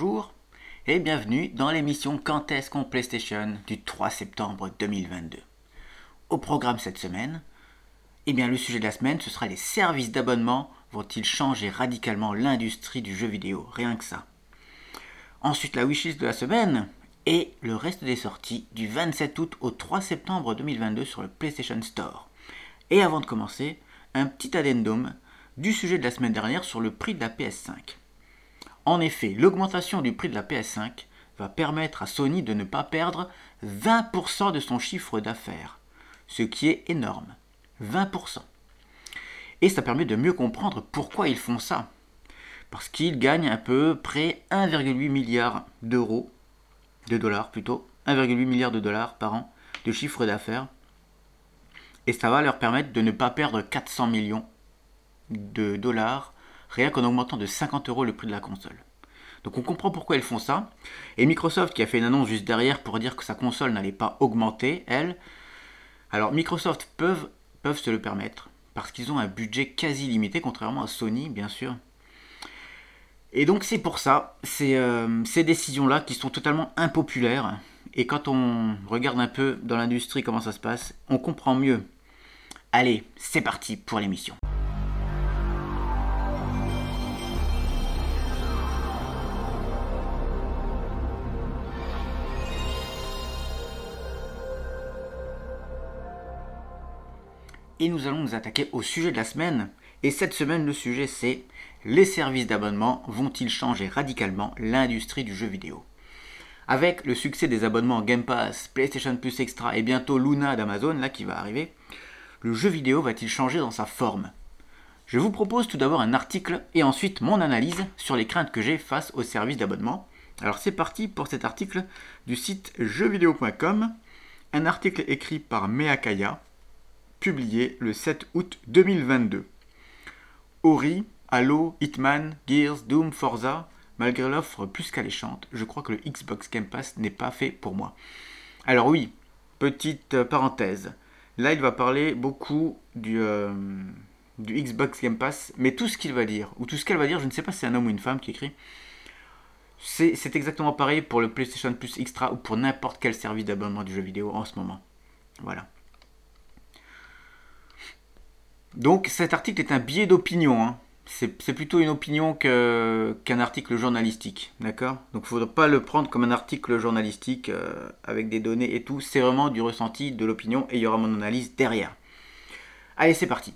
bonjour et bienvenue dans l'émission Quand est-ce qu'on PlayStation du 3 septembre 2022. Au programme cette semaine, eh bien le sujet de la semaine ce sera les services d'abonnement vont-ils changer radicalement l'industrie du jeu vidéo, rien que ça. Ensuite la wishlist de la semaine et le reste des sorties du 27 août au 3 septembre 2022 sur le PlayStation Store. Et avant de commencer, un petit addendum du sujet de la semaine dernière sur le prix de la PS5. En effet, l'augmentation du prix de la PS5 va permettre à Sony de ne pas perdre 20% de son chiffre d'affaires, ce qui est énorme. 20%. Et ça permet de mieux comprendre pourquoi ils font ça. Parce qu'ils gagnent à peu près 1,8 milliard d'euros, de dollars plutôt, 1,8 milliard de dollars par an de chiffre d'affaires. Et ça va leur permettre de ne pas perdre 400 millions de dollars rien qu'en augmentant de 50 euros le prix de la console. Donc on comprend pourquoi ils font ça. Et Microsoft qui a fait une annonce juste derrière pour dire que sa console n'allait pas augmenter, elle. Alors Microsoft peuvent, se le permettre parce qu'ils ont un budget quasi limité, contrairement à Sony bien sûr. Et donc c'est pour ça, euh, ces décisions-là qui sont totalement impopulaires. Et quand on regarde un peu dans l'industrie comment ça se passe, on comprend mieux. Allez, c'est parti pour l'émission. Et nous allons nous attaquer au sujet de la semaine. Et cette semaine, le sujet c'est les services d'abonnement vont-ils changer radicalement l'industrie du jeu vidéo? Avec le succès des abonnements Game Pass, PlayStation Plus Extra et bientôt Luna d'Amazon, là qui va arriver, le jeu vidéo va-t-il changer dans sa forme? Je vous propose tout d'abord un article et ensuite mon analyse sur les craintes que j'ai face aux services d'abonnement. Alors c'est parti pour cet article du site jeuxvideo.com, un article écrit par Meakaya publié le 7 août 2022. Ori, Halo, Hitman, Gears, Doom, Forza, malgré l'offre plus qu'alléchante, je crois que le Xbox Game Pass n'est pas fait pour moi. Alors oui, petite euh, parenthèse. Là, il va parler beaucoup du, euh, du Xbox Game Pass, mais tout ce qu'il va dire, ou tout ce qu'elle va dire, je ne sais pas si c'est un homme ou une femme qui écrit, c'est exactement pareil pour le PlayStation Plus Extra ou pour n'importe quel service d'abonnement du jeu vidéo en ce moment. Voilà. Donc cet article est un biais d'opinion. Hein. C'est plutôt une opinion qu'un article journalistique. D'accord? Donc il ne faudra pas le prendre comme un article journalistique euh, avec des données et tout. C'est vraiment du ressenti, de l'opinion et il y aura mon analyse derrière. Allez, c'est parti.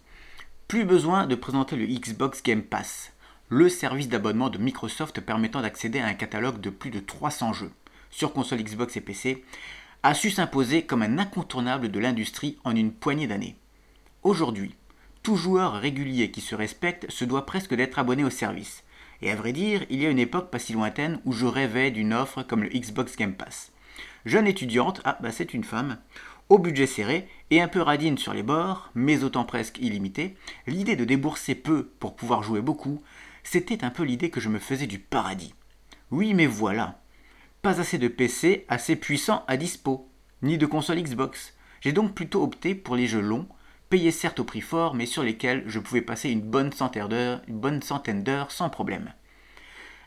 Plus besoin de présenter le Xbox Game Pass, le service d'abonnement de Microsoft permettant d'accéder à un catalogue de plus de 300 jeux sur console Xbox et PC, a su s'imposer comme un incontournable de l'industrie en une poignée d'années. Aujourd'hui, tout joueur régulier qui se respecte se doit presque d'être abonné au service. Et à vrai dire, il y a une époque pas si lointaine où je rêvais d'une offre comme le Xbox Game Pass. Jeune étudiante, ah bah c'est une femme, au budget serré et un peu radine sur les bords, mais autant presque illimité, l'idée de débourser peu pour pouvoir jouer beaucoup, c'était un peu l'idée que je me faisais du paradis. Oui mais voilà. Pas assez de PC assez puissant à dispo, ni de console Xbox. J'ai donc plutôt opté pour les jeux longs, payés certes au prix fort, mais sur lesquels je pouvais passer une bonne centaine d'heures sans problème.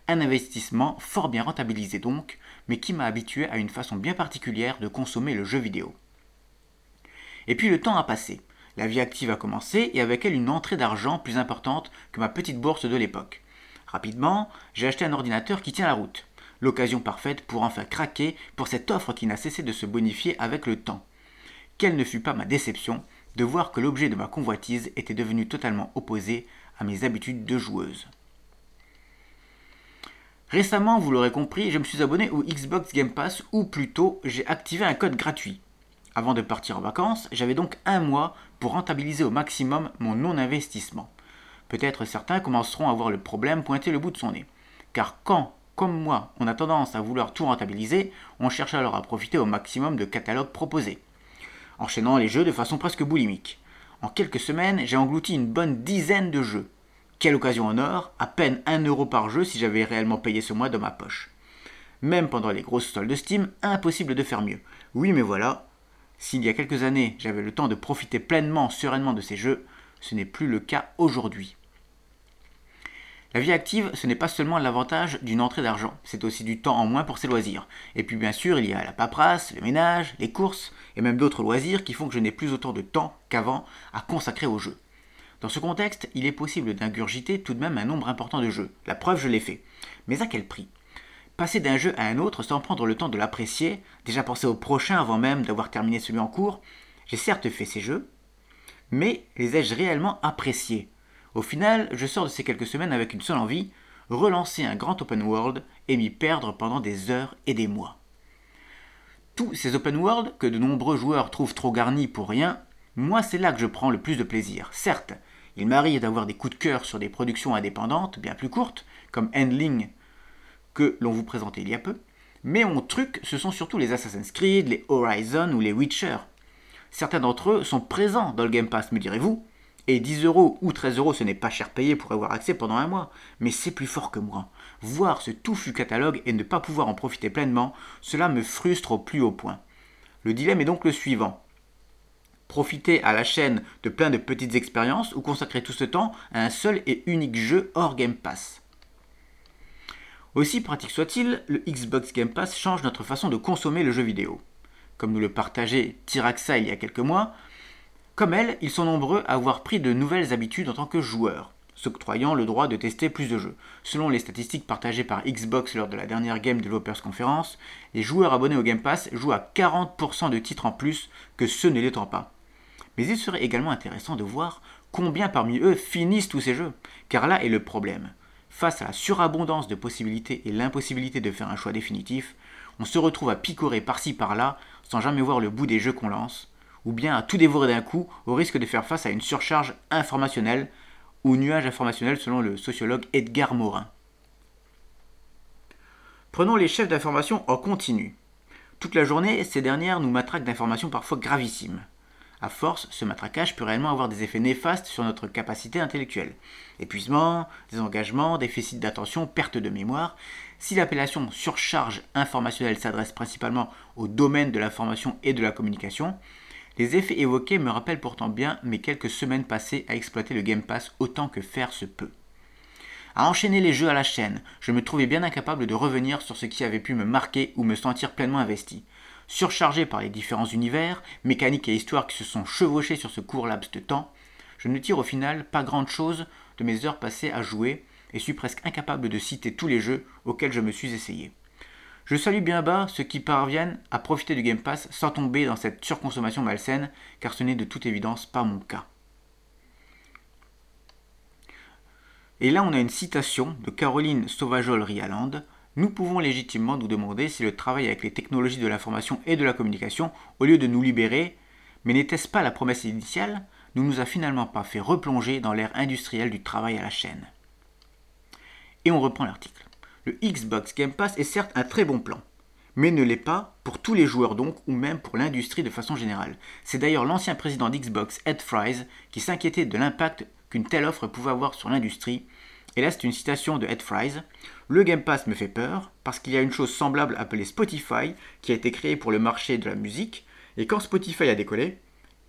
Un investissement fort bien rentabilisé donc, mais qui m'a habitué à une façon bien particulière de consommer le jeu vidéo. Et puis le temps a passé, la vie active a commencé et avec elle une entrée d'argent plus importante que ma petite bourse de l'époque. Rapidement, j'ai acheté un ordinateur qui tient la route. L'occasion parfaite pour enfin craquer pour cette offre qui n'a cessé de se bonifier avec le temps. Quelle ne fut pas ma déception de voir que l'objet de ma convoitise était devenu totalement opposé à mes habitudes de joueuse. Récemment, vous l'aurez compris, je me suis abonné au Xbox Game Pass ou plutôt j'ai activé un code gratuit. Avant de partir en vacances, j'avais donc un mois pour rentabiliser au maximum mon non-investissement. Peut-être certains commenceront à voir le problème pointer le bout de son nez. Car quand, comme moi, on a tendance à vouloir tout rentabiliser, on cherche alors à profiter au maximum de catalogues proposés enchaînant les jeux de façon presque boulimique. En quelques semaines, j'ai englouti une bonne dizaine de jeux. Quelle occasion en or, à peine 1 euro par jeu si j'avais réellement payé ce mois dans ma poche. Même pendant les grosses soldes de Steam, impossible de faire mieux. Oui, mais voilà, s'il y a quelques années j'avais le temps de profiter pleinement, sereinement de ces jeux, ce n'est plus le cas aujourd'hui. La vie active, ce n'est pas seulement l'avantage d'une entrée d'argent, c'est aussi du temps en moins pour ses loisirs. Et puis bien sûr, il y a la paperasse, le ménage, les courses, et même d'autres loisirs qui font que je n'ai plus autant de temps qu'avant à consacrer au jeu. Dans ce contexte, il est possible d'ingurgiter tout de même un nombre important de jeux. La preuve, je l'ai fait. Mais à quel prix? Passer d'un jeu à un autre sans prendre le temps de l'apprécier, déjà penser au prochain avant même d'avoir terminé celui en cours, j'ai certes fait ces jeux, mais les ai-je réellement appréciés? Au final, je sors de ces quelques semaines avec une seule envie, relancer un grand open world et m'y perdre pendant des heures et des mois. Tous ces open world que de nombreux joueurs trouvent trop garnis pour rien, moi c'est là que je prends le plus de plaisir. Certes, il m'arrive d'avoir des coups de cœur sur des productions indépendantes bien plus courtes, comme Endling que l'on vous présentait il y a peu, mais mon truc ce sont surtout les Assassin's Creed, les Horizon ou les Witcher. Certains d'entre eux sont présents dans le Game Pass, me direz-vous, et 10 euros ou 13 euros, ce n'est pas cher payé pour avoir accès pendant un mois, mais c'est plus fort que moi. Voir ce touffu catalogue et ne pas pouvoir en profiter pleinement, cela me frustre au plus haut point. Le dilemme est donc le suivant. Profiter à la chaîne de plein de petites expériences ou consacrer tout ce temps à un seul et unique jeu hors Game Pass? Aussi pratique soit-il, le Xbox Game Pass change notre façon de consommer le jeu vidéo. Comme nous le partageait Tiraxa il y a quelques mois, comme elle, ils sont nombreux à avoir pris de nouvelles habitudes en tant que joueurs, s'octroyant le droit de tester plus de jeux. Selon les statistiques partagées par Xbox lors de la dernière Game Developers Conference, les joueurs abonnés au Game Pass jouent à 40% de titres en plus que ceux ne l'étant pas. Mais il serait également intéressant de voir combien parmi eux finissent tous ces jeux, car là est le problème. Face à la surabondance de possibilités et l'impossibilité de faire un choix définitif, on se retrouve à picorer par-ci par-là sans jamais voir le bout des jeux qu'on lance, ou bien à tout dévorer d'un coup au risque de faire face à une surcharge informationnelle ou nuage informationnel selon le sociologue Edgar Morin. Prenons les chefs d'information en continu. Toute la journée, ces dernières nous matraquent d'informations parfois gravissimes. À force, ce matraquage peut réellement avoir des effets néfastes sur notre capacité intellectuelle. Épuisement, désengagement, déficit d'attention, perte de mémoire. Si l'appellation surcharge informationnelle s'adresse principalement au domaine de l'information et de la communication, les effets évoqués me rappellent pourtant bien mes quelques semaines passées à exploiter le Game Pass autant que faire se peut. À enchaîner les jeux à la chaîne, je me trouvais bien incapable de revenir sur ce qui avait pu me marquer ou me sentir pleinement investi. Surchargé par les différents univers, mécaniques et histoires qui se sont chevauchés sur ce court laps de temps, je ne tire au final pas grande chose de mes heures passées à jouer et suis presque incapable de citer tous les jeux auxquels je me suis essayé. Je salue bien bas ceux qui parviennent à profiter du Game Pass sans tomber dans cette surconsommation malsaine, car ce n'est de toute évidence pas mon cas. Et là, on a une citation de Caroline Sauvajol-Rialand. Nous pouvons légitimement nous demander si le travail avec les technologies de l'information et de la communication, au lieu de nous libérer, mais n'était-ce pas la promesse initiale, ne nous a finalement pas fait replonger dans l'ère industrielle du travail à la chaîne. Et on reprend l'article. Le Xbox Game Pass est certes un très bon plan, mais ne l'est pas pour tous les joueurs donc, ou même pour l'industrie de façon générale. C'est d'ailleurs l'ancien président d'Xbox, Ed Fries, qui s'inquiétait de l'impact qu'une telle offre pouvait avoir sur l'industrie. Et là, c'est une citation de Ed Fries. Le Game Pass me fait peur parce qu'il y a une chose semblable appelée Spotify qui a été créée pour le marché de la musique. Et quand Spotify a décollé,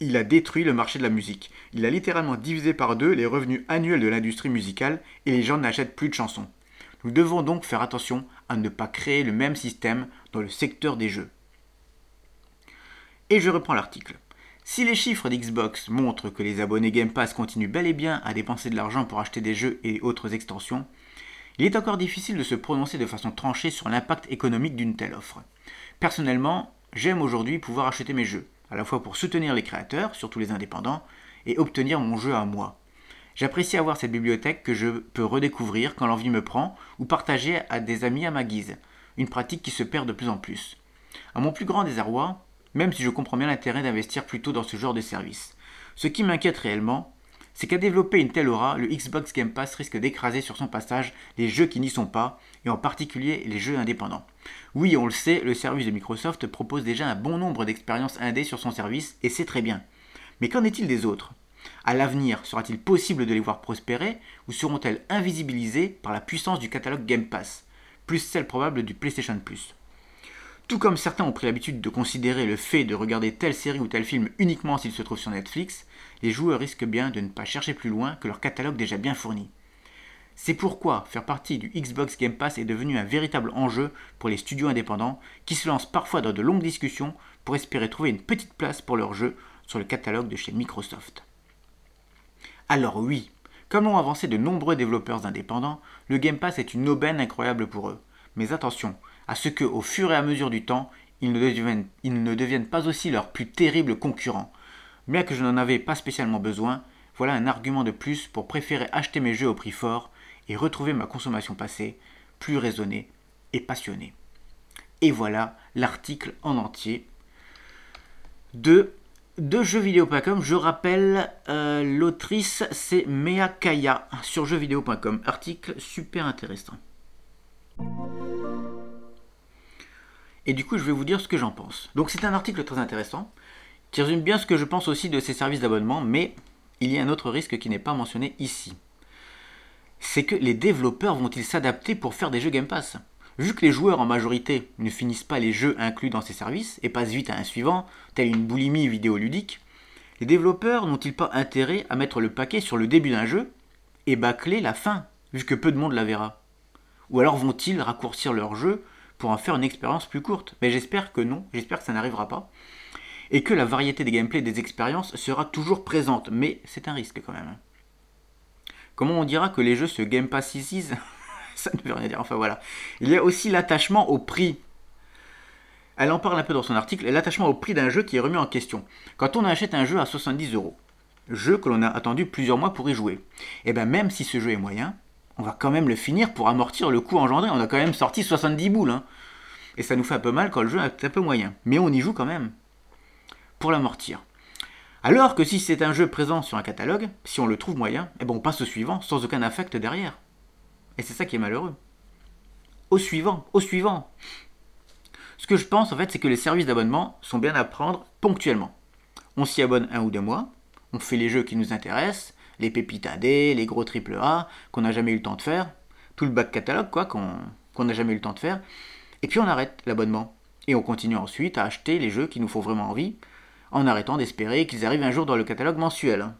il a détruit le marché de la musique. Il a littéralement divisé par deux les revenus annuels de l'industrie musicale et les gens n'achètent plus de chansons. Nous devons donc faire attention à ne pas créer le même système dans le secteur des jeux. Et je reprends l'article. Si les chiffres d'Xbox montrent que les abonnés Game Pass continuent bel et bien à dépenser de l'argent pour acheter des jeux et autres extensions, il est encore difficile de se prononcer de façon tranchée sur l'impact économique d'une telle offre. Personnellement, j'aime aujourd'hui pouvoir acheter mes jeux, à la fois pour soutenir les créateurs, surtout les indépendants, et obtenir mon jeu à moi. J'apprécie avoir cette bibliothèque que je peux redécouvrir quand l'envie me prend ou partager à des amis à ma guise, une pratique qui se perd de plus en plus. À mon plus grand désarroi, même si je comprends bien l'intérêt d'investir plutôt dans ce genre de service. Ce qui m'inquiète réellement, c'est qu'à développer une telle aura, le Xbox Game Pass risque d'écraser sur son passage les jeux qui n'y sont pas, et en particulier les jeux indépendants. Oui, on le sait, le service de Microsoft propose déjà un bon nombre d'expériences indées sur son service, et c'est très bien. Mais qu'en est-il des autres? À l'avenir, sera-t-il possible de les voir prospérer ou seront-elles invisibilisées par la puissance du catalogue Game Pass, plus celle probable du PlayStation Plus? Tout comme certains ont pris l'habitude de considérer le fait de regarder telle série ou tel film uniquement s'il se trouve sur Netflix, les joueurs risquent bien de ne pas chercher plus loin que leur catalogue déjà bien fourni. C'est pourquoi faire partie du Xbox Game Pass est devenu un véritable enjeu pour les studios indépendants qui se lancent parfois dans de longues discussions pour espérer trouver une petite place pour leur jeu sur le catalogue de chez Microsoft. Alors oui, comme l'ont avancé de nombreux développeurs indépendants, le Game Pass est une aubaine incroyable pour eux. Mais attention à ce que, au fur et à mesure du temps, ils ne deviennent, pas aussi leurs plus terribles concurrents. Bien que je n'en avais pas spécialement besoin, voilà un argument de plus pour préférer acheter mes jeux au prix fort et retrouver ma consommation passée, plus raisonnée et passionnée. Et voilà l'article en entier de, de jeuxvideo.com. Je rappelle, euh, l'autrice c'est Mea Kaya sur jeuxvideo.com. Article super intéressant. Et du coup, je vais vous dire ce que j'en pense. Donc, c'est un article très intéressant qui résume bien ce que je pense aussi de ces services d'abonnement, mais il y a un autre risque qui n'est pas mentionné ici. C'est que les développeurs vont-ils s'adapter pour faire des jeux Game Pass? Vu que les joueurs en majorité ne finissent pas les jeux inclus dans ces services et passent vite à un suivant, tel une boulimie vidéoludique, les développeurs n'ont-ils pas intérêt à mettre le paquet sur le début d'un jeu et bâcler la fin, vu que peu de monde la verra? Ou alors vont-ils raccourcir leur jeu pour en faire une expérience plus courte? Mais j'espère que non, j'espère que ça n'arrivera pas et que la variété des gameplays et des expériences sera toujours présente, mais c'est un risque quand même. Comment on dira que les jeux se game ici? Ça ne veut rien dire, enfin voilà. Il y a aussi l'attachement au prix. Elle en parle un peu dans son article, l'attachement au prix d'un jeu qui est remis en question. Quand on achète un jeu à 70 euros, jeu que l'on a attendu plusieurs mois pour y jouer, et eh bien même si ce jeu est moyen, on va quand même le finir pour amortir le coût engendré. On a quand même sorti 70 boules. Hein. Et ça nous fait un peu mal quand le jeu est un peu moyen. Mais on y joue quand même pour l'amortir. Alors que si c'est un jeu présent sur un catalogue, si on le trouve moyen, eh ben on passe au suivant sans aucun affect derrière. Et c'est ça qui est malheureux. Au suivant, au suivant. Ce que je pense en fait, c'est que les services d'abonnement sont bien à prendre ponctuellement. On s'y abonne un ou deux mois, on fait les jeux qui nous intéressent, les pépites AD, les gros triple A, qu'on n'a jamais eu le temps de faire, tout le back catalogue quoi, qu'on n'a jamais eu le temps de faire, et puis on arrête l'abonnement. Et on continue ensuite à acheter les jeux qui nous font vraiment envie, en arrêtant d'espérer qu'ils arrivent un jour dans le catalogue mensuel.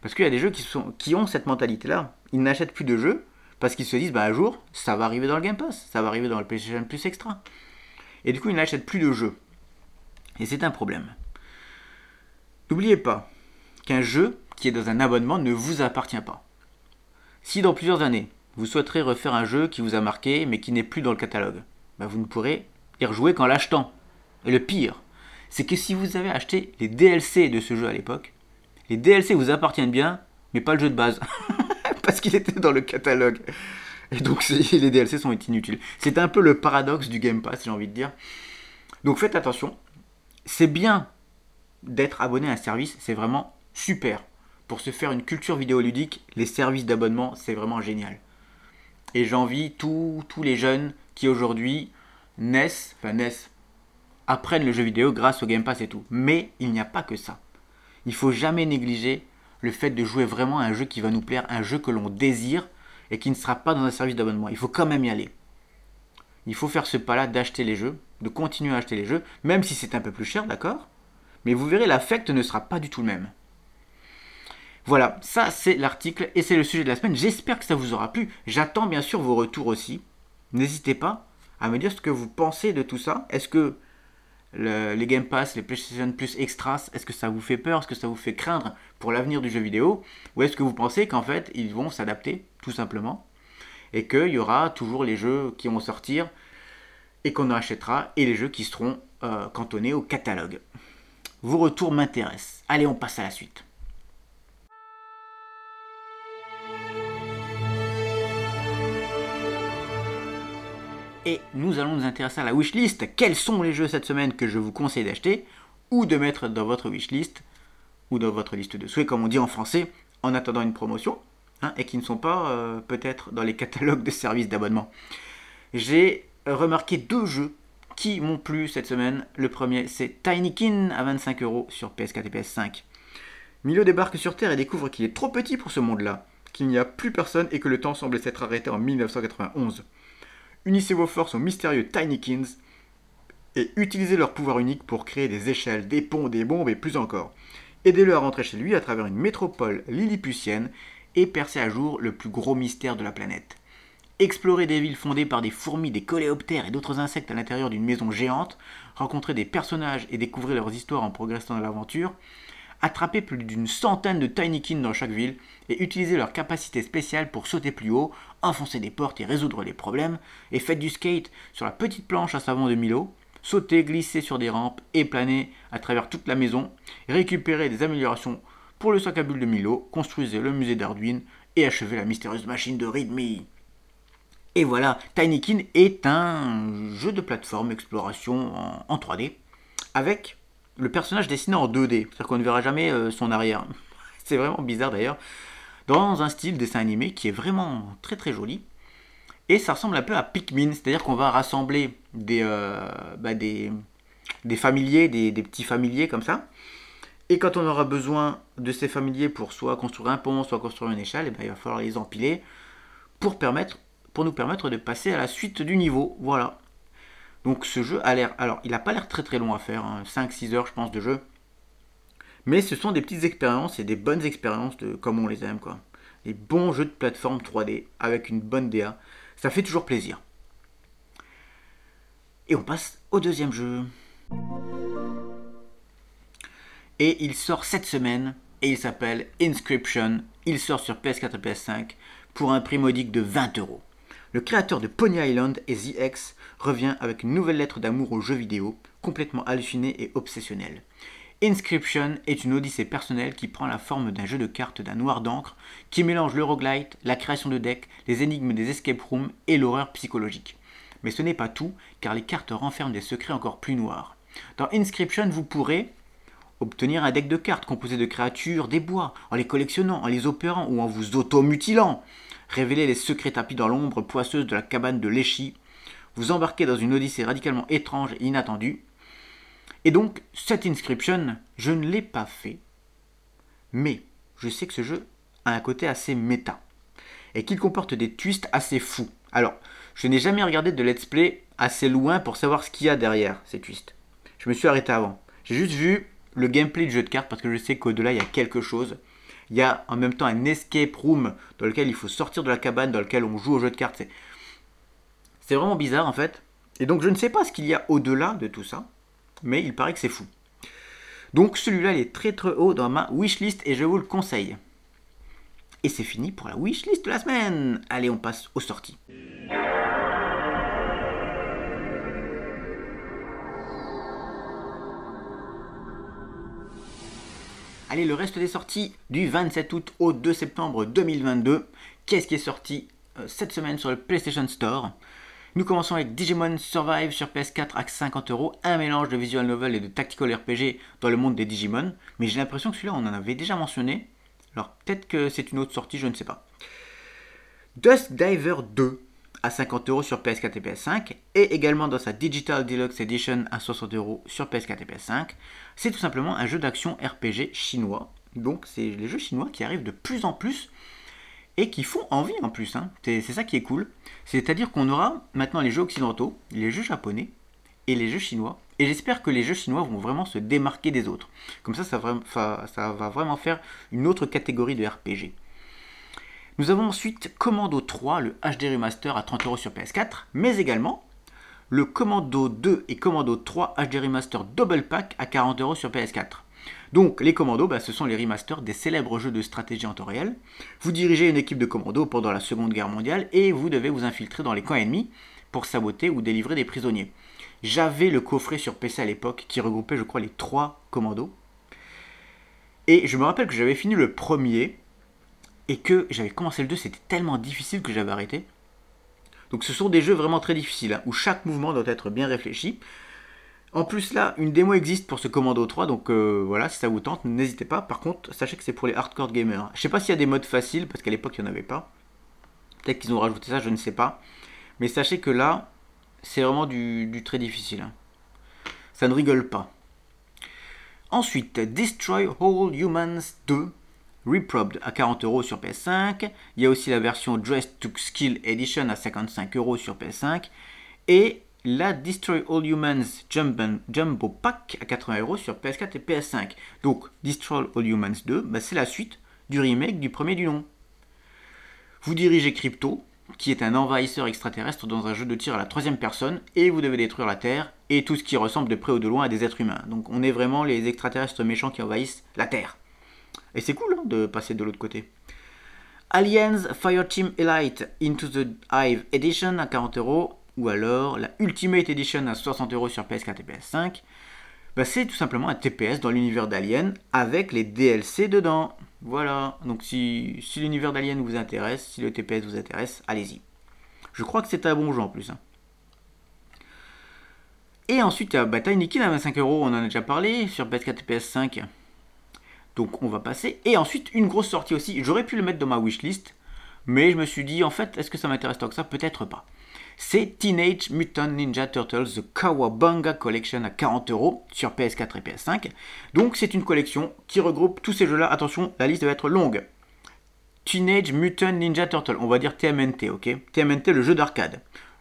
Parce qu'il y a des jeux qui, sont, qui ont cette mentalité-là. Ils n'achètent plus de jeux parce qu'ils se disent, bah un jour, ça va arriver dans le Game Pass, ça va arriver dans le PlayStation Plus Extra. Et du coup, ils n'achètent plus de jeux. Et c'est un problème. N'oubliez pas qu'un jeu qui est dans un abonnement ne vous appartient pas. Si dans plusieurs années, vous souhaiterez refaire un jeu qui vous a marqué mais qui n'est plus dans le catalogue, bah, vous ne pourrez y rejouer qu'en l'achetant. Et le pire, c'est que si vous avez acheté les DLC de ce jeu à l'époque, les DLC vous appartiennent bien, mais pas le jeu de base. Parce qu'il était dans le catalogue. Et donc les DLC sont inutiles. C'est un peu le paradoxe du Game Pass, j'ai envie de dire. Donc faites attention. C'est bien d'être abonné à un service, c'est vraiment super. Pour se faire une culture vidéoludique, les services d'abonnement, c'est vraiment génial. Et j'envie tous, les jeunes qui aujourd'hui naissent, enfin naissent, apprennent le jeu vidéo grâce au Game Pass et tout. Mais il n'y a pas que ça. Il faut jamais négliger le fait de jouer vraiment à un jeu qui va nous plaire, un jeu que l'on désire et qui ne sera pas dans un service d'abonnement. Il faut quand même y aller. Il faut faire ce pas-là d'acheter les jeux, de continuer à acheter les jeux, même si c'est un peu plus cher, d'accord? Mais vous verrez, l'affect ne sera pas du tout le même. Voilà, ça c'est l'article et c'est le sujet de la semaine. J'espère que ça vous aura plu. J'attends bien sûr vos retours aussi. N'hésitez pas à me dire ce que vous pensez de tout ça. Est-ce que les Game Pass, les PlayStation Plus Extras, est-ce que ça vous fait peur? Est-ce que ça vous fait craindre pour l'avenir du jeu vidéo? Ou est-ce que vous pensez qu'en fait, ils vont s'adapter, tout simplement Et qu'il y aura toujours les jeux qui vont sortir et qu'on achètera, et les jeux qui seront euh, cantonnés au catalogue? Vos retours m'intéressent. Allez, on passe à la suite. Et nous allons nous intéresser à la wishlist. Quels sont les jeux cette semaine que je vous conseille d'acheter ou de mettre dans votre wishlist ou dans votre liste de souhaits, comme on dit en français, en attendant une promotion hein, et qui ne sont pas euh, peut-être dans les catalogues de services d'abonnement. J'ai remarqué deux jeux qui m'ont plu cette semaine. Le premier, c'est Tinykin à 25 euros sur PS4 et PS5. Milo débarque sur Terre et découvre qu'il est trop petit pour ce monde-là, qu'il n'y a plus personne et que le temps semble s'être arrêté en 1991. Unissez vos forces aux mystérieux Tinykins et utilisez leur pouvoir unique pour créer des échelles, des ponts, des bombes et plus encore. Aidez-le à rentrer chez lui à travers une métropole lilliputienne et percer à jour le plus gros mystère de la planète. Explorer des villes fondées par des fourmis, des coléoptères et d'autres insectes à l'intérieur d'une maison géante, rencontrer des personnages et découvrir leurs histoires en progressant dans l'aventure, attraper plus d'une centaine de Tinykin dans chaque ville et utiliser leurs capacités spéciales pour sauter plus haut, enfoncer des portes et résoudre les problèmes, et faites du skate sur la petite planche à savon de Milo, sauter, glisser sur des rampes et planer à travers toute la maison, récupérer des améliorations pour le sac à bulles de Milo, construisez le musée d'Arduin et achevez la mystérieuse machine de Readme. Et voilà, Tinykin est un jeu de plateforme exploration en, 3D avec le personnage dessiné en 2D, c'est-à-dire qu'on ne verra jamais euh, son arrière. C'est vraiment bizarre d'ailleurs, dans un style dessin animé qui est vraiment très très joli. Et ça ressemble un peu à Pikmin, c'est-à-dire qu'on va rassembler des, euh, bah, des, familiers, des, petits familiers comme ça. Et quand on aura besoin de ces familiers pour soit construire un pont, soit construire une échelle, et eh ben, il va falloir les empiler pour permettre pour nous permettre de passer à la suite du niveau. Voilà. Donc ce jeu a l'air... Alors, il n'a pas l'air très très long à faire, 5-6 hein. heures je pense de jeu. Mais ce sont des petites expériences et des bonnes expériences de comme on les aime quoi. Des bons jeux de plateforme 3D avec une bonne DA. Ça fait toujours plaisir. Et on passe au deuxième jeu. Et il sort cette semaine et il s'appelle Inscription. Il sort sur PS4 et PS5 pour un prix modique de 20 euros le créateur de Pony Island et The revient avec une nouvelle lettre d'amour aux jeux vidéo, complètement hallucinée et obsessionnelle. Inscription est une odyssée personnelle qui prend la forme d'un jeu de cartes d'un noir d'encre qui mélange le roguelite, la création de decks, les énigmes des escape rooms et l'horreur psychologique. Mais ce n'est pas tout, car les cartes renferment des secrets encore plus noirs. Dans Inscription, vous pourrez obtenir un deck de cartes composé de créatures des bois, en les collectionnant, en les opérant ou en vous automutilant révéler les secrets tapis dans l'ombre poisseuse de la cabane de Léchi, vous embarquez dans une odyssée radicalement étrange et inattendue. Et donc, cette inscription, je ne l'ai pas fait, mais je sais que ce jeu a un côté assez méta, et qu'il comporte des twists assez fous. Alors, je n'ai jamais regardé de let's play assez loin pour savoir ce qu'il y a derrière ces twists. Je me suis arrêté avant. J'ai juste vu le gameplay du jeu de cartes parce que je sais qu'au-delà il y a quelque chose. Il y a en même temps un escape room dans lequel il faut sortir de la cabane, dans lequel on joue au jeu de cartes. C'est vraiment bizarre en fait. Et donc je ne sais pas ce qu'il y a au-delà de tout ça, mais il paraît que c'est fou. Donc celui-là il est très très haut dans ma wishlist et je vous le conseille. Et c'est fini pour la wishlist de la semaine. Allez, on passe aux sorties. Allez, le reste des sorties du 27 août au 2 septembre 2022. Qu'est-ce qui est sorti euh, cette semaine sur le PlayStation Store? Nous commençons avec Digimon Survive sur PS4 à 50 euros, un mélange de visual novel et de tactical RPG dans le monde des Digimon. Mais j'ai l'impression que celui-là, on en avait déjà mentionné. Alors peut-être que c'est une autre sortie, je ne sais pas. Dusk Diver 2 à 50 euros sur PS4 et PS5, et également dans sa Digital Deluxe Edition à 60 euros sur PS4 et PS5. C'est tout simplement un jeu d'action RPG chinois. Donc c'est les jeux chinois qui arrivent de plus en plus et qui font envie en plus. Hein. C'est ça qui est cool. C'est-à-dire qu'on aura maintenant les jeux occidentaux, les jeux japonais et les jeux chinois. Et j'espère que les jeux chinois vont vraiment se démarquer des autres. Comme ça, ça va vraiment faire une autre catégorie de RPG. Nous avons ensuite Commando 3, le HD Remaster à 30 euros sur PS4, mais également le Commando 2 et Commando 3 HD Remaster Double Pack à 40 euros sur PS4. Donc les commandos, bah, ce sont les remasters des célèbres jeux de stratégie en temps réel. Vous dirigez une équipe de commandos pendant la Seconde Guerre mondiale et vous devez vous infiltrer dans les camps ennemis pour saboter ou délivrer des prisonniers. J'avais le coffret sur PC à l'époque qui regroupait je crois les trois commandos. Et je me rappelle que j'avais fini le premier et que j'avais commencé le 2, c'était tellement difficile que j'avais arrêté. Donc ce sont des jeux vraiment très difficiles, hein, où chaque mouvement doit être bien réfléchi. En plus là, une démo existe pour ce Commando 3, donc euh, voilà, si ça vous tente, n'hésitez pas. Par contre, sachez que c'est pour les hardcore gamers. Je sais pas s'il y a des modes faciles, parce qu'à l'époque il n'y en avait pas. Peut-être qu'ils ont rajouté ça, je ne sais pas. Mais sachez que là, c'est vraiment du, très difficile. Hein. Ça ne rigole pas. Ensuite, Destroy All Humans 2 Reprobed à 40 euros sur PS5. Il y a aussi la version Dress to Skill Edition à 55 euros sur PS5. Et la Destroy All Humans Jumbo Pack à 80 euros sur PS4 et PS5. Donc, Destroy All Humans 2, bah, c'est la suite du remake du premier du nom. Vous dirigez Crypto, qui est un envahisseur extraterrestre dans un jeu de tir à la troisième personne, et vous devez détruire la Terre et tout ce qui ressemble de près ou de loin à des êtres humains. Donc on est vraiment les extraterrestres méchants qui envahissent la Terre. Et c'est cool hein, de passer de l'autre côté. Aliens Fireteam Elite Into the Hive Edition à 40 euros, ou alors la Ultimate Edition à 60 euros sur PS4 et PS5. Bah, c'est tout simplement un TPS dans l'univers d'Alien avec les DLC dedans. Voilà, donc si, l'univers d'Alien vous intéresse, si le TPS vous intéresse, allez-y. Je crois que c'est un bon jeu en plus. Hein. Et ensuite, il y a bah, Tiny à 25 euros, on en a déjà parlé, sur PS4 et PS5. Donc on va passer. Et ensuite, une grosse sortie aussi. J'aurais pu le mettre dans ma wishlist, mais je me suis dit, en fait, est-ce que ça m'intéresse tant que ça? Peut-être pas. C'est Teenage Mutant Ninja Turtles The Kawabanga Collection à 40 euros sur PS4 et PS5. Donc c'est une collection qui regroupe tous ces jeux-là. Attention, la liste va être longue. Teenage Mutant Ninja Turtle, on va dire TMNT, ok? TMNT, le jeu d'arcade.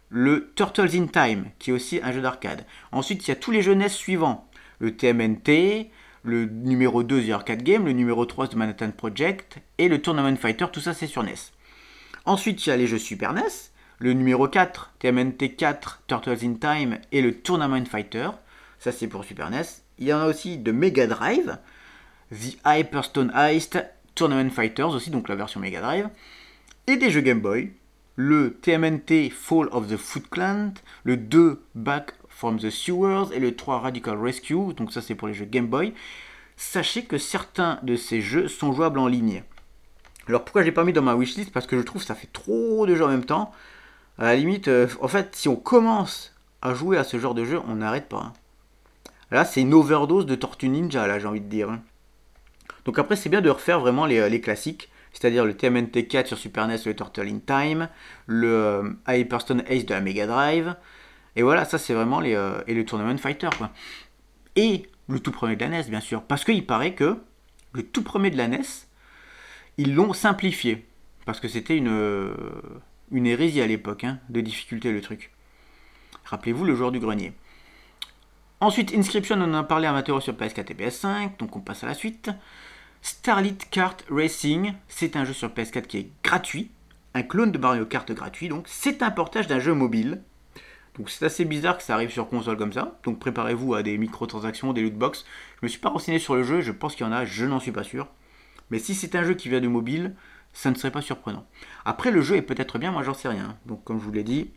Le Turtles in Time, qui est aussi un jeu d'arcade. Ensuite, il y a tous les jeunesses suivants. Le TMNT, le numéro 2 The Arcade Game, le numéro 3 The Manhattan Project et le Tournament Fighter, tout ça c'est sur NES. Ensuite, il y a les jeux Super NES, le numéro 4, TMNT 4, Turtles in Time et le Tournament Fighter. Ça, c'est pour Super NES. Il y en a aussi de Mega Drive, The Hyperstone Heist, Tournament Fighters aussi, donc la version Mega Drive. Et des jeux Game Boy, le TMNT Fall of the Foot Clan, le 2 Back from the Sewers et le 3 Radical Rescue, donc ça c'est pour les jeux Game Boy. Sachez que certains de ces jeux sont jouables en ligne. Alors pourquoi je l'ai pas mis dans ma wishlist? Parce que je trouve que ça fait trop de jeux en même temps. À la limite, euh, en fait, si on commence à jouer à ce genre de jeu, on n'arrête pas. Hein. Là, c'est une overdose de Tortue Ninja, là, j'ai envie de dire. Hein. Donc après, c'est bien de refaire vraiment les, classiques, c'est-à-dire le TMNT 4 sur Super NES, le Turtle in Time, le euh, Hyperstone Ace de la Mega Drive. Et voilà, ça c'est vraiment les. Euh, et le Tournament Fighter, quoi. Et le tout premier de la NES, bien sûr. Parce qu'il paraît que le tout premier de la NES, ils l'ont simplifié. Parce que c'était une une hérésie à l'époque, hein, de difficulté le truc. Rappelez-vous le joueur du grenier. Ensuite, Inscription, on en a parlé amateur sur PS4 et PS5, donc on passe à la suite. Starlit Kart Racing, c'est un jeu sur PS4 qui est gratuit, un clone de Mario Kart gratuit, donc c'est un portage d'un jeu mobile. Donc c'est assez bizarre que ça arrive sur console comme ça, donc préparez-vous à des microtransactions, des lootbox. Je me suis pas renseigné sur le jeu, je pense qu'il y en a, je n'en suis pas sûr. Mais si c'est un jeu qui vient du mobile, ça ne serait pas surprenant. Après, le jeu est peut-être bien, moi j'en sais rien. Donc, comme je vous l'ai dit,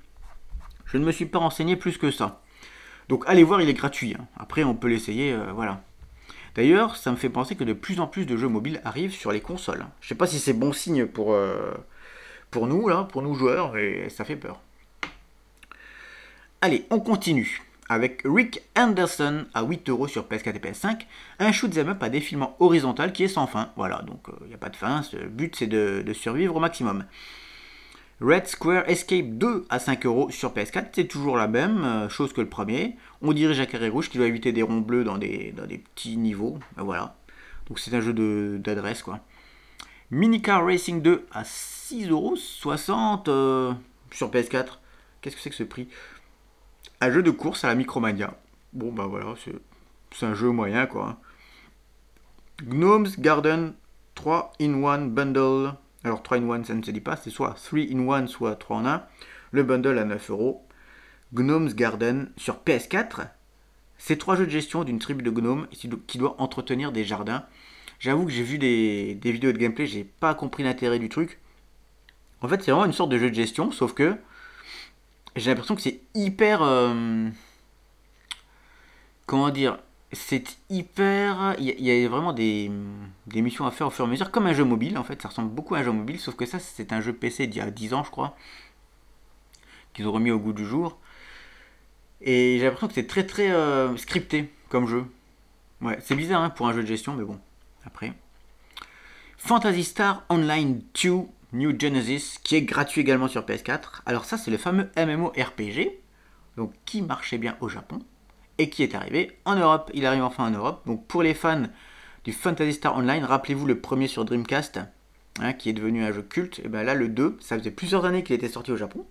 je ne me suis pas renseigné plus que ça. Donc, allez voir, il est gratuit. Hein. Après, on peut l'essayer, euh, voilà. D'ailleurs, ça me fait penser que de plus en plus de jeux mobiles arrivent sur les consoles. Je ne sais pas si c'est bon signe pour, euh, nous, pour nous joueurs, et ça fait peur. Allez, on continue avec Rick Anderson à 8 euros sur PS4 et PS5, un shoot'em up à défilement horizontal qui est sans fin. Voilà, donc il euh, n'y a pas de fin, le but c'est de, survivre au maximum. Red Square Escape 2 à 5 euros sur PS4, c'est toujours la même euh, chose que le premier. On dirige un carré rouge qui doit éviter des ronds bleus dans des, petits niveaux. Ben voilà. Donc c'est un jeu d'adresse quoi. Minicar Racing 2 à 6,60 euros euh, sur PS4. Qu'est-ce que c'est que ce prix? Un jeu de course à la Micromania. Bon, bah voilà, c'est un jeu moyen quoi. Gnomes Garden 3 in 1 bundle. Alors 3 in 1, ça ne se dit pas, c'est soit 3 in 1, soit 3 en 1. Le bundle à 9 euros. Gnomes Garden sur PS4. C'est trois jeux de gestion d'une tribu de gnomes qui doit entretenir des jardins. J'avoue que j'ai vu des, des, vidéos de gameplay, j'ai pas compris l'intérêt du truc. En fait, c'est vraiment une sorte de jeu de gestion, sauf que j'ai l'impression que c'est hyper. Euh, comment dire C'est hyper. Il y, a vraiment des, missions à faire au fur et à mesure, comme un jeu mobile en fait. Ça ressemble beaucoup à un jeu mobile, sauf que ça, c'est un jeu PC d'il y a 10 ans, je crois, qu'ils ont remis au goût du jour. Et j'ai l'impression que c'est très très euh, scripté comme jeu. Ouais, c'est bizarre hein, pour un jeu de gestion, mais bon, après. Fantasy Star Online 2 New Genesis, qui est gratuit également sur PS4. Alors ça, c'est le fameux MMORPG, donc qui marchait bien au Japon et qui est arrivé en Europe. Il arrive enfin en Europe. Donc pour les fans du Fantasy Star Online, rappelez-vous le premier sur Dreamcast, hein, qui est devenu un jeu culte. Et bien là, le 2, ça faisait plusieurs années qu'il était sorti au Japon.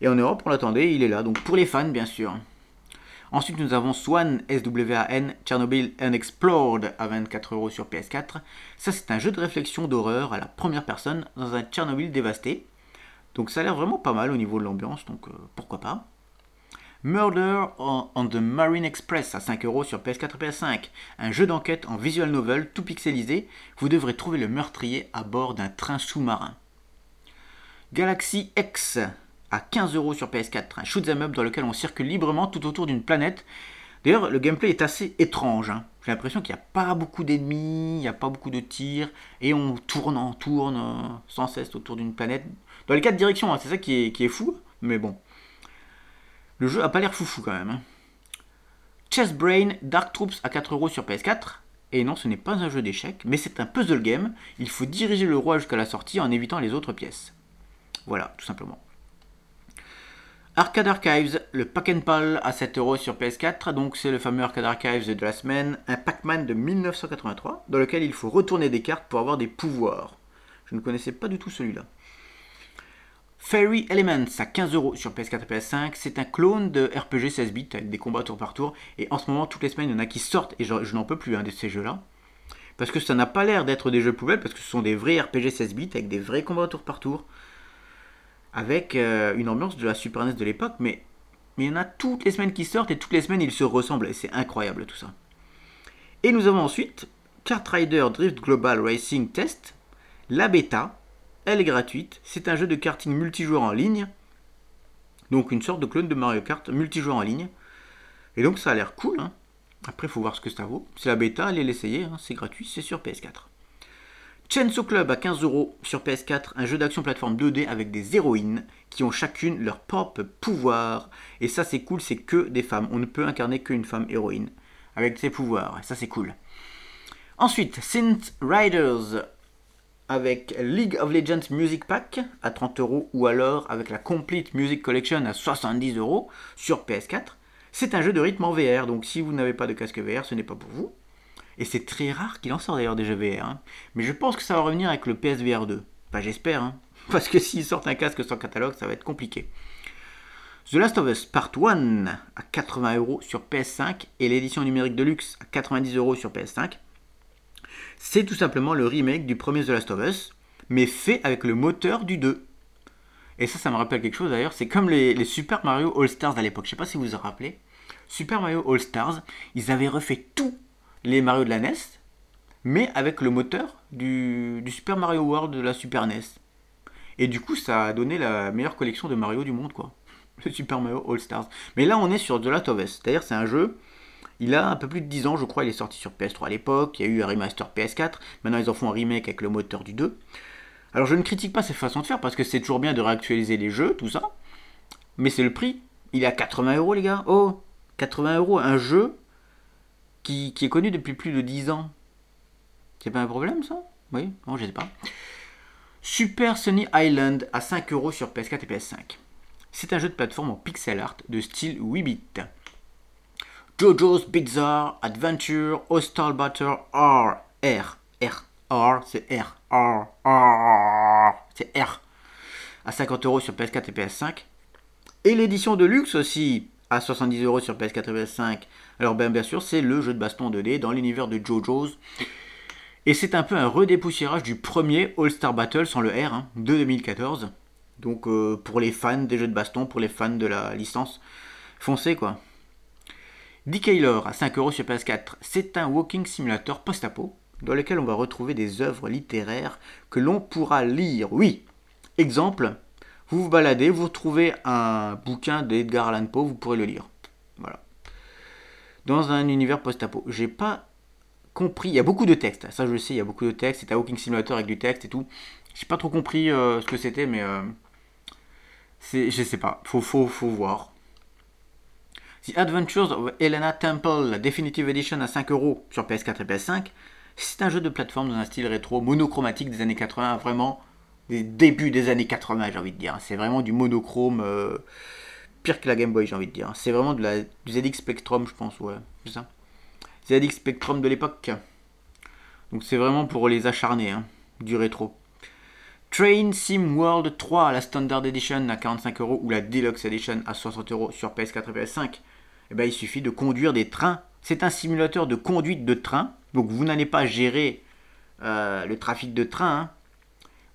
Et en Europe, on l'attendait, il est là. Donc pour les fans, bien sûr. Ensuite, nous avons Swan, S-W-A-N, Chernobyl Unexplored à 24 euros sur PS4. Ça, c'est un jeu de réflexion d'horreur à la première personne dans un Tchernobyl dévasté. Donc ça a l'air vraiment pas mal au niveau de l'ambiance, donc euh, pourquoi pas. Murder on, the Marine Express à 5 euros sur PS4 et PS5. Un jeu d'enquête en visual novel tout pixelisé. Vous devrez trouver le meurtrier à bord d'un train sous-marin. Galaxy X à 15 euros sur PS4. Un shoot'em up dans lequel on circule librement tout autour d'une planète. D'ailleurs, le gameplay est assez étrange. Hein. J'ai l'impression qu'il n'y a pas beaucoup d'ennemis, il n'y a pas beaucoup de tirs, et on tourne, on tourne euh, sans cesse autour d'une planète. Dans les quatre directions, hein, c'est ça qui est, fou, mais bon. Le jeu a pas l'air foufou quand même. Hein. Chess Brain Dark Troops à 4 euros sur PS4. Et non, ce n'est pas un jeu d'échecs, mais c'est un puzzle game. Il faut diriger le roi jusqu'à la sortie en évitant les autres pièces. Voilà, tout simplement. Arcade Archives, le Pack and Pal à 7 euros sur PS4. Donc c'est le fameux Arcade Archives de la semaine, un Pac-Man de 1983 dans lequel il faut retourner des cartes pour avoir des pouvoirs. Je ne connaissais pas du tout celui-là. Fairy Elements à 15 euros sur PS4 et PS5. C'est un clone de RPG 16 bits avec des combats tour par tour. Et en ce moment, toutes les semaines, il y en a qui sortent. Et je, n'en peux plus hein, de ces jeux-là. Parce que ça n'a pas l'air d'être des jeux poubelles. Parce que ce sont des vrais RPG 16 bits avec des vrais combats tour par tour. Avec euh, une ambiance de la Super NES de l'époque. Mais, il y en a toutes les semaines qui sortent. Et toutes les semaines, ils se ressemblent. Et c'est incroyable tout ça. Et nous avons ensuite Kart Rider Drift Global Racing Test. La bêta elle est gratuite. C'est un jeu de karting multijoueur en ligne. Donc une sorte de clone de Mario Kart multijoueur en ligne. Et donc ça a l'air cool. Hein. Après, il faut voir ce que ça vaut. C'est la bêta, allez l'essayer. Hein. C'est gratuit, c'est sur PS4. Chainsaw Club à 15 euros sur PS4, un jeu d'action plateforme 2D avec des héroïnes qui ont chacune leur propre pouvoir. Et ça c'est cool, c'est que des femmes. On ne peut incarner qu'une femme héroïne avec ses pouvoirs. ça c'est cool. Ensuite, Synth Riders avec League of Legends Music Pack à 30 euros ou alors avec la Complete Music Collection à 70 euros sur PS4. C'est un jeu de rythme en VR, donc si vous n'avez pas de casque VR, ce n'est pas pour vous. Et c'est très rare qu'il en sort d'ailleurs des jeux VR. Hein. Mais je pense que ça va revenir avec le PSVR 2. Enfin, j'espère, hein. parce que s'ils sortent un casque sans catalogue, ça va être compliqué. The Last of Us Part 1 à 80 euros sur PS5 et l'édition numérique de luxe à 90 euros sur PS5 c'est tout simplement le remake du premier The Last of Us, mais fait avec le moteur du 2. Et ça, ça me rappelle quelque chose d'ailleurs, c'est comme les, Super Mario All Stars à l'époque, je sais pas si vous vous rappelez. Super Mario All Stars, ils avaient refait tous les Mario de la NES, mais avec le moteur du, Super Mario World de la Super NES. Et du coup, ça a donné la meilleure collection de Mario du monde, quoi. Le Super Mario All Stars. Mais là, on est sur The Last of. C'est-à-dire, c'est un jeu il a un peu plus de 10 ans, je crois, il est sorti sur PS3 à l'époque, il y a eu un remaster PS4, maintenant ils en font un remake avec le moteur du 2. Alors je ne critique pas cette façon de faire parce que c'est toujours bien de réactualiser les jeux, tout ça. Mais c'est le prix. Il est à 80 euros les gars. Oh 80 euros, un jeu qui, est connu depuis plus de 10 ans. C'est pas un problème ça? Oui Non, je sais pas. Super Sunny Island à 5 euros sur PS4 et PS5. C'est un jeu de plateforme en pixel art de style 8 bits. JoJo's Bizarre Adventure Hostile Battle R. R. R. R. C'est R. R. R. C'est R. À 50 euros sur PS4 et PS5. Et l'édition de luxe aussi à 70 euros sur PS4 et PS5. Alors bien, bien sûr, c'est le jeu de baston 2D dans l'univers de JoJo's. Et c'est un peu un redépoussiérage du premier All-Star Battle sans le R hein, de 2014. Donc euh, pour les fans des jeux de baston, pour les fans de la licence, foncez quoi. Decaylor à 5 euros sur PS4, c'est un walking simulator post-apo dans lequel on va retrouver des œuvres littéraires que l'on pourra lire. Oui, exemple, vous vous baladez, vous trouvez un bouquin d'Edgar Allan Poe, vous pourrez le lire. Voilà. Dans un univers post-apo. J'ai pas compris, il y a beaucoup de textes, ça je le sais, il y a beaucoup de textes, c'est un walking simulator avec du texte et tout. J'ai pas trop compris euh, ce que c'était, mais euh, c'est, je sais pas, faut, faut, faut voir. The Adventures of Helena Temple, la Definitive Edition à 5 euros sur PS4 et PS5. C'est un jeu de plateforme dans un style rétro monochromatique des années 80, vraiment des débuts des années 80, j'ai envie de dire. C'est vraiment du monochrome, euh, pire que la Game Boy, j'ai envie de dire. C'est vraiment de la, du ZX Spectrum, je pense, ouais, c'est ça. ZX Spectrum de l'époque. Donc c'est vraiment pour les acharnés, hein, du rétro. Train Sim World 3, la Standard Edition à 45 euros ou la Deluxe Edition à 60 euros sur PS4 et PS5. Et eh ben, il suffit de conduire des trains. C'est un simulateur de conduite de train. Donc vous n'allez pas gérer euh, le trafic de train. Hein.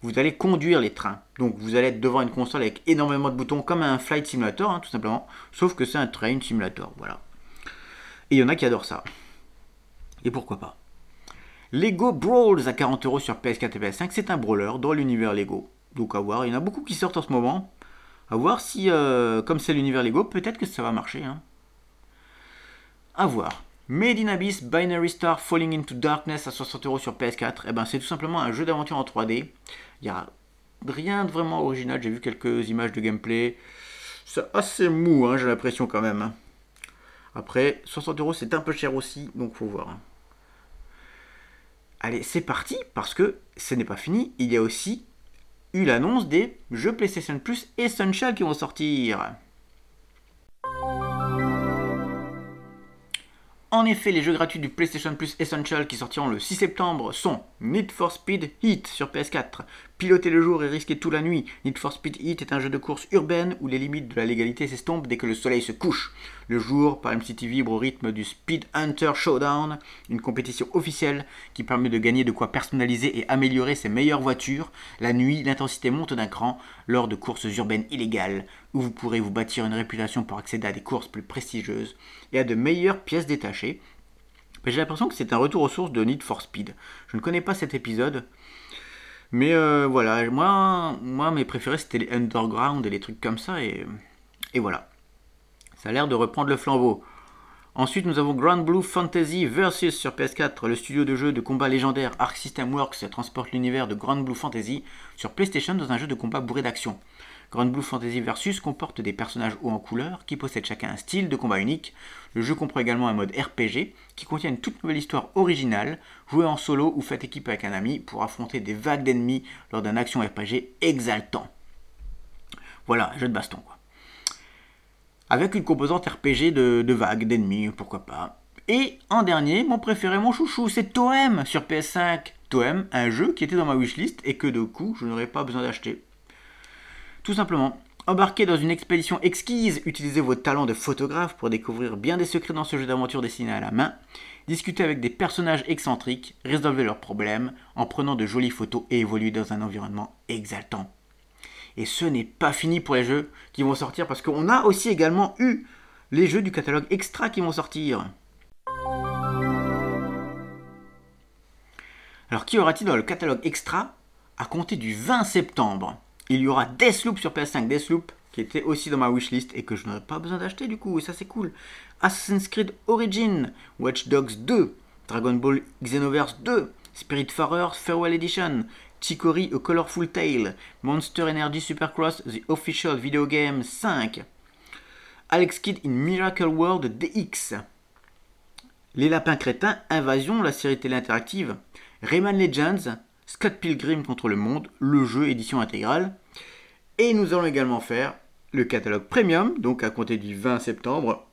Vous allez conduire les trains. Donc vous allez être devant une console avec énormément de boutons, comme un flight simulator, hein, tout simplement. Sauf que c'est un train simulator. Voilà. Et il y en a qui adorent ça. Et pourquoi pas Lego Brawls à 40 euros sur PS4 et PS5, c'est un brawler dans l'univers Lego. Donc à voir, il y en a beaucoup qui sortent en ce moment. À voir si, euh, comme c'est l'univers Lego, peut-être que ça va marcher. Hein. À voir. Made in Abyss Binary Star Falling into Darkness à 60 euros sur PS4. Eh ben, c'est tout simplement un jeu d'aventure en 3D. Il n'y a rien de vraiment original. J'ai vu quelques images de gameplay. C'est assez mou, hein, j'ai l'impression quand même. Après, 60 euros, c'est un peu cher aussi, donc faut voir. Allez, c'est parti, parce que ce n'est pas fini. Il y a aussi eu l'annonce des jeux PlayStation Plus Essential qui vont sortir. En effet, les jeux gratuits du PlayStation Plus Essential qui sortiront le 6 septembre sont Need for Speed Heat sur PS4. Piloter le jour et risquer tout la nuit. Need for Speed Heat est un jeu de course urbaine où les limites de la légalité s'estompent dès que le soleil se couche. Le jour, Palm City vibre au rythme du Speed Hunter Showdown, une compétition officielle qui permet de gagner de quoi personnaliser et améliorer ses meilleures voitures. La nuit, l'intensité monte d'un cran lors de courses urbaines illégales où vous pourrez vous bâtir une réputation pour accéder à des courses plus prestigieuses et à de meilleures pièces détachées. J'ai l'impression que c'est un retour aux sources de Need for Speed. Je ne connais pas cet épisode. Mais euh, voilà, moi, moi mes préférés c'était les Underground et les trucs comme ça. Et, voilà. Ça a l'air de reprendre le flambeau. Ensuite, nous avons Grand Blue Fantasy Versus sur PS4, le studio de jeu de combat légendaire Arc System Works transporte l'univers de Grand Blue Fantasy sur PlayStation dans un jeu de combat bourré d'action. Grand Blue Fantasy Versus comporte des personnages hauts en couleur qui possèdent chacun un style de combat unique. Le jeu comprend également un mode RPG qui contient une toute nouvelle histoire originale, jouée en solo ou faite équipe avec un ami pour affronter des vagues d'ennemis lors d'un action RPG exaltant. Voilà, jeu de baston quoi. Avec une composante RPG de, de vagues d'ennemis, pourquoi pas. Et en dernier, mon préféré, mon chouchou, c'est Toem sur PS5. Toem, un jeu qui était dans ma wishlist et que de coup je n'aurais pas besoin d'acheter. Tout simplement, embarquez dans une expédition exquise, utilisez vos talents de photographe pour découvrir bien des secrets dans ce jeu d'aventure dessiné à la main, discutez avec des personnages excentriques, résolvez leurs problèmes en prenant de jolies photos et évoluez dans un environnement exaltant. Et ce n'est pas fini pour les jeux qui vont sortir parce qu'on a aussi également eu les jeux du catalogue extra qui vont sortir. Alors qui aura-t-il dans le catalogue extra à compter du 20 septembre? Il y aura Deathloop sur PS5, Deathloop qui était aussi dans ma wishlist et que je n'aurais pas besoin d'acheter du coup, et ça c'est cool. Assassin's Creed Origin, Watch Dogs 2, Dragon Ball Xenoverse 2, Spiritfarer Farewell Edition, Chicory A Colorful Tale, Monster Energy Supercross The Official Video Game 5, Alex Kidd in Miracle World DX, Les Lapins Crétins, Invasion, la série télé interactive, Rayman Legends, Scott Pilgrim contre le monde, le jeu édition intégrale. Et nous allons également faire le catalogue premium, donc à compter du 20 septembre.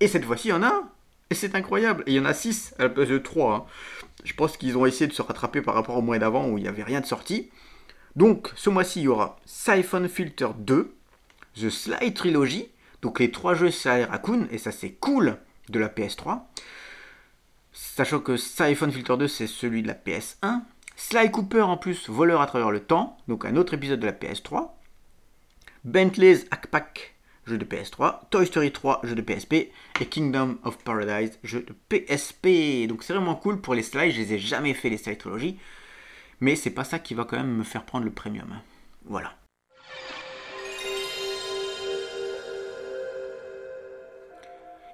Et cette fois-ci, il y en a Et c'est incroyable Et il y en a 6 à la place de 3. Hein. Je pense qu'ils ont essayé de se rattraper par rapport au mois d'avant où il n'y avait rien de sorti. Donc, ce mois-ci, il y aura Siphon Filter 2, The Sly Trilogy, donc les trois jeux Sly Raccoon, et ça c'est cool, de la PS3. Sachant que Siphon Filter 2, c'est celui de la PS1. Sly Cooper en plus, voleur à travers le temps, donc un autre épisode de la PS3. Bentley's Hackpack, jeu de PS3. Toy Story 3, jeu de PSP. Et Kingdom of Paradise, jeu de PSP. Donc c'est vraiment cool pour les Sly, je les ai jamais fait les Sly Trilogy. Mais c'est pas ça qui va quand même me faire prendre le premium. Voilà.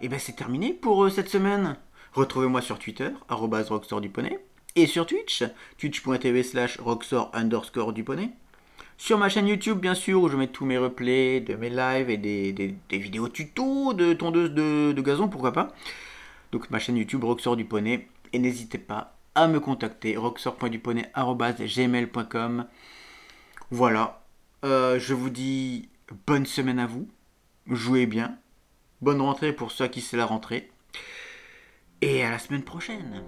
Et ben c'est terminé pour euh, cette semaine. Retrouvez-moi sur Twitter, rockstar du poney et sur Twitch, twitch.tv slash roxor underscore du poney. Sur ma chaîne YouTube, bien sûr, où je mets tous mes replays de mes lives et des, vidéos tuto de tondeuse de, gazon, pourquoi pas. Donc ma chaîne YouTube Roxor du Poney. Et n'hésitez pas à me contacter, roxor.duponey.gmail.com. Voilà. Euh, je vous dis bonne semaine à vous. Jouez bien. Bonne rentrée pour ceux qui c'est la rentrée. Et à la semaine prochaine.